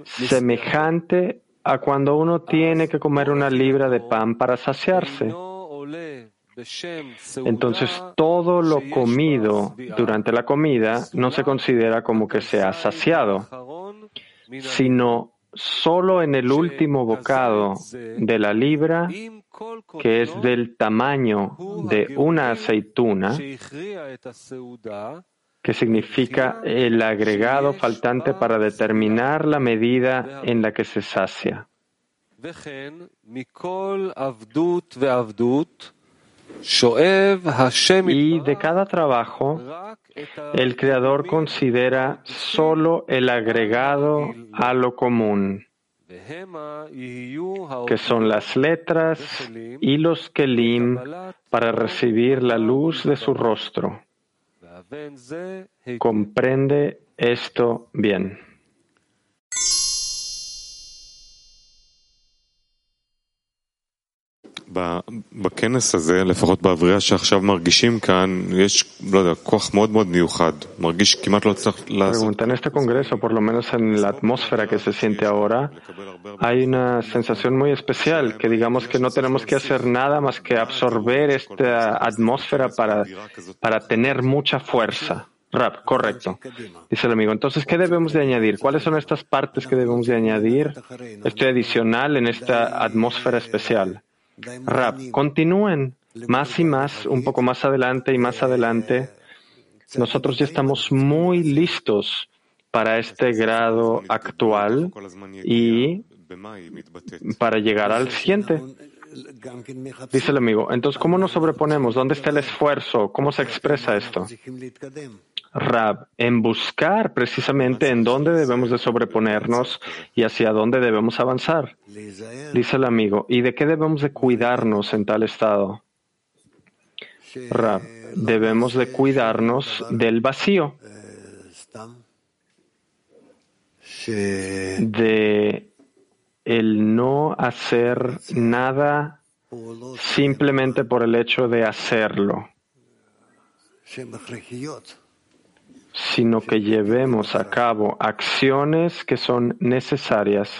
Semejante a cuando uno tiene que comer una libra de pan para saciarse. Entonces todo lo comido durante la comida no se considera como que se ha saciado, sino solo en el último bocado de la libra, que es del tamaño de una aceituna, que significa el agregado faltante para determinar la medida en la que se sacia. Y de cada trabajo, el Creador considera solo el agregado a lo común, que son las letras y los kelim para recibir la luz de su rostro. Comprende esto bien. בכנס הזה, לפחות באבריאה שעכשיו מרגישים כאן, יש, לא יודע, כוח מאוד מאוד מיוחד. מרגיש כמעט לא צריך לעשות... En este congreso, por lo menos en la atmósfera que se siente ahora, hay una sensación muy especial, que digamos que no tenemos que hacer nada más que absorber esta atmósfera para, para tener mucha fuerza. Rap, correcto. Dice el amigo. Entonces, ¿qué debemos de añadir? ¿Cuáles son estas partes que debemos de añadir? Esto adicional en esta atmósfera especial. Rap, continúen más y más, un poco más adelante y más adelante. Nosotros ya estamos muy listos para este grado actual y para llegar al siguiente. Dice el amigo, entonces, ¿cómo nos sobreponemos? ¿Dónde está el esfuerzo? ¿Cómo se expresa esto? Rab, en buscar precisamente en dónde debemos de sobreponernos y hacia dónde debemos avanzar. Dice el amigo, ¿y de qué debemos de cuidarnos en tal estado? Rab, debemos de cuidarnos del vacío, de el no hacer nada simplemente por el hecho de hacerlo sino que llevemos a cabo acciones que son necesarias,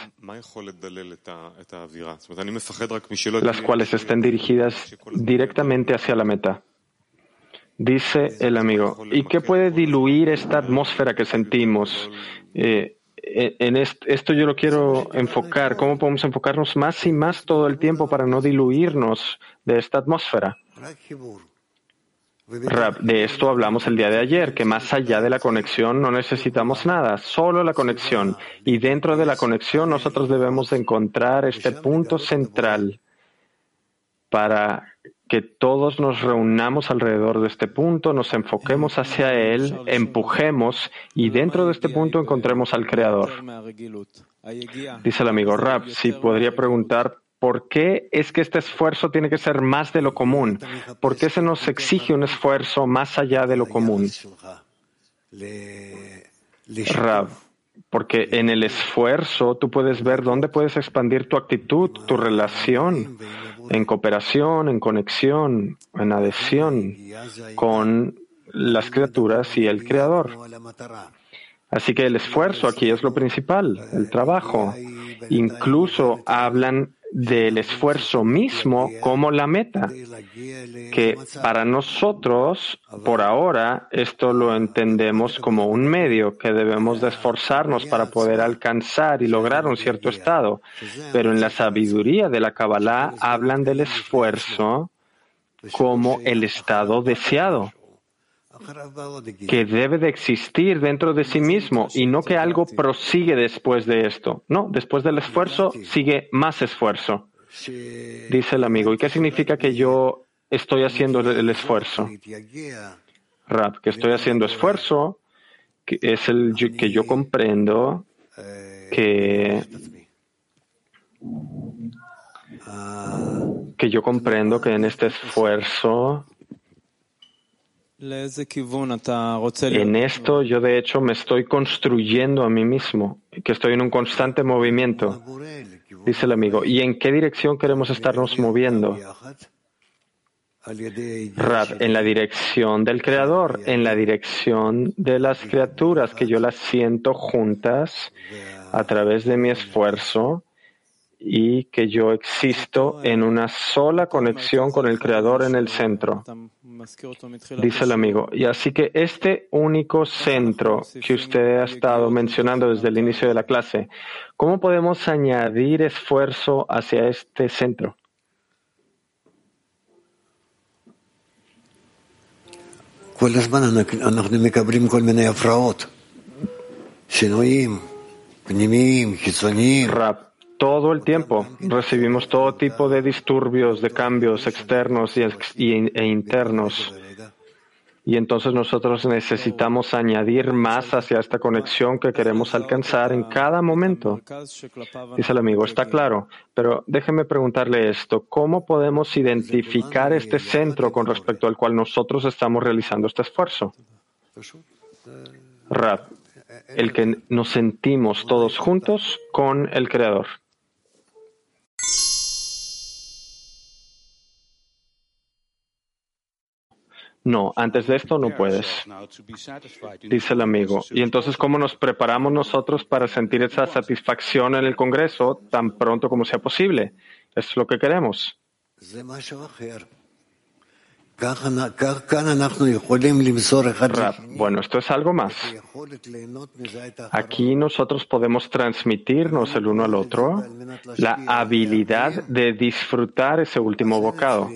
las cuales estén dirigidas directamente hacia la meta. Dice el amigo, ¿y qué puede diluir esta atmósfera que sentimos? Eh, en esto yo lo quiero enfocar. ¿Cómo podemos enfocarnos más y más todo el tiempo para no diluirnos de esta atmósfera? De esto hablamos el día de ayer, que más allá de la conexión no necesitamos nada, solo la conexión. Y dentro de la conexión nosotros debemos encontrar este punto central para que todos nos reunamos alrededor de este punto, nos enfoquemos hacia él, empujemos y dentro de este punto encontremos al Creador. Dice el amigo Rab, si podría preguntar ¿Por qué es que este esfuerzo tiene que ser más de lo común? ¿Por qué se nos exige un esfuerzo más allá de lo común? Rav, porque en el esfuerzo tú puedes ver dónde puedes expandir tu actitud, tu relación, en cooperación, en conexión, en adhesión con las criaturas y el Creador. Así que el esfuerzo aquí es lo principal, el trabajo. Incluso hablan del esfuerzo mismo como la meta, que para nosotros, por ahora, esto lo entendemos como un medio que debemos de esforzarnos para poder alcanzar y lograr un cierto estado. Pero en la sabiduría de la Kabbalah hablan del esfuerzo como el estado deseado que debe de existir dentro de sí mismo y no que algo prosigue después de esto. No, después del esfuerzo sigue más esfuerzo, dice el amigo. ¿Y qué significa que yo estoy haciendo el esfuerzo? Rap, que estoy haciendo esfuerzo, que es el que yo comprendo que que yo comprendo que en este esfuerzo, en esto yo de hecho me estoy construyendo a mí mismo, que estoy en un constante movimiento, dice el amigo. ¿Y en qué dirección queremos estarnos moviendo? Rab, en la dirección del Creador, en la dirección de las criaturas, que yo las siento juntas a través de mi esfuerzo y que yo existo en una sola conexión con el Creador en el centro, dice el amigo. Y así que este único centro que usted ha estado mencionando desde el inicio de la clase, ¿cómo podemos añadir esfuerzo hacia este centro? Rap todo el tiempo recibimos todo tipo de disturbios, de cambios externos y, e internos. Y entonces nosotros necesitamos añadir más hacia esta conexión que queremos alcanzar en cada momento. Dice el amigo, está claro, pero déjeme preguntarle esto, ¿cómo podemos identificar este centro con respecto al cual nosotros estamos realizando este esfuerzo? Rap, el que nos sentimos todos juntos con el Creador. No, antes de esto no puedes, dice el amigo. Y entonces, ¿cómo nos preparamos nosotros para sentir esa satisfacción en el Congreso tan pronto como sea posible? Es lo que queremos. Bueno, esto es algo más. Aquí nosotros podemos transmitirnos el uno al otro la habilidad de disfrutar ese último bocado.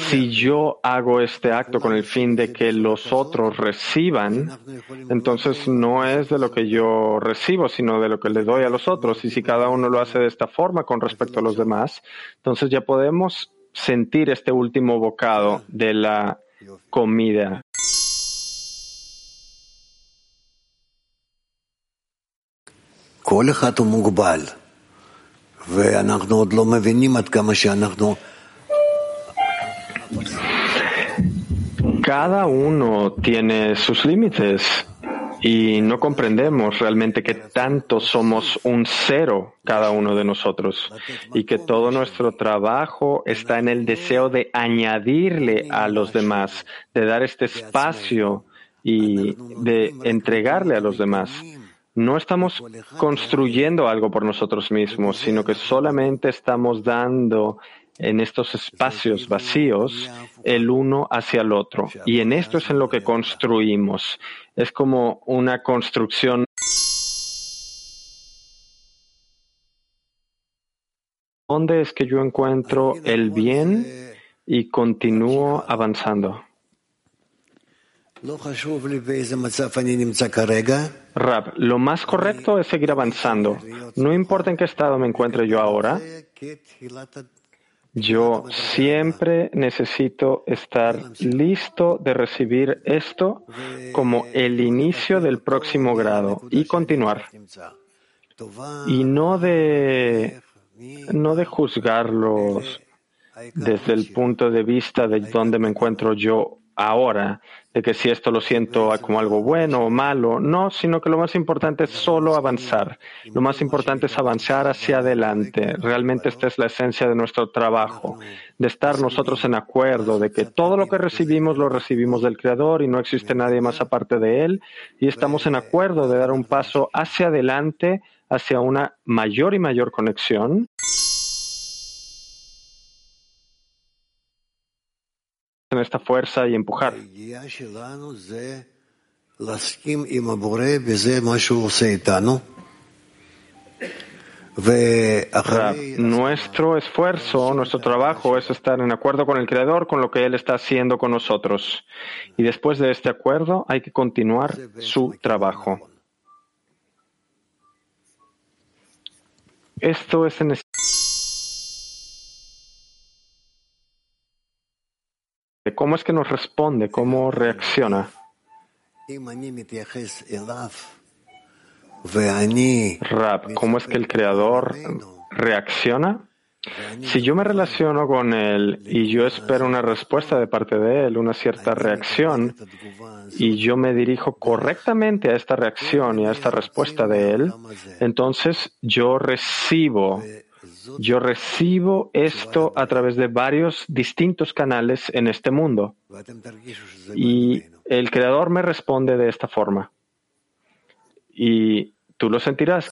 Si yo hago este acto con el fin de que los otros reciban, entonces no es de lo que yo recibo, sino de lo que le doy a los otros. Y si cada uno lo hace de esta forma con respecto a los demás, entonces ya podemos sentir este último bocado de la comida. Cada uno tiene sus límites y no comprendemos realmente que tanto somos un cero cada uno de nosotros y que todo nuestro trabajo está en el deseo de añadirle a los demás, de dar este espacio y de entregarle a los demás. No estamos construyendo algo por nosotros mismos, sino que solamente estamos dando en estos espacios vacíos el uno hacia el otro. Y en esto es en lo que construimos. Es como una construcción. ¿Dónde es que yo encuentro el bien y continúo avanzando? Rab, lo más correcto es seguir avanzando. No importa en qué estado me encuentre yo ahora, yo siempre necesito estar listo de recibir esto como el inicio del próximo grado y continuar. Y no de, no de juzgarlos desde el punto de vista de dónde me encuentro yo ahora, de que si esto lo siento como algo bueno o malo, no, sino que lo más importante es solo avanzar. Lo más importante es avanzar hacia adelante. Realmente esta es la esencia de nuestro trabajo, de estar nosotros en acuerdo de que todo lo que recibimos lo recibimos del Creador y no existe nadie más aparte de Él, y estamos en acuerdo de dar un paso hacia adelante, hacia una mayor y mayor conexión. En esta fuerza y empujar. Nuestro esfuerzo, nuestro trabajo es estar en acuerdo con el Creador, con lo que Él está haciendo con nosotros. Y después de este acuerdo hay que continuar su trabajo. Esto es en cómo es que nos responde, cómo reacciona. Rab, cómo es que el Creador reacciona? Si yo me relaciono con él y yo espero una respuesta de parte de él, una cierta reacción, y yo me dirijo correctamente a esta reacción y a esta respuesta de él, entonces yo recibo, yo recibo esto a través de varios distintos canales en este mundo. Y el Creador me responde de esta forma. Y tú lo sentirás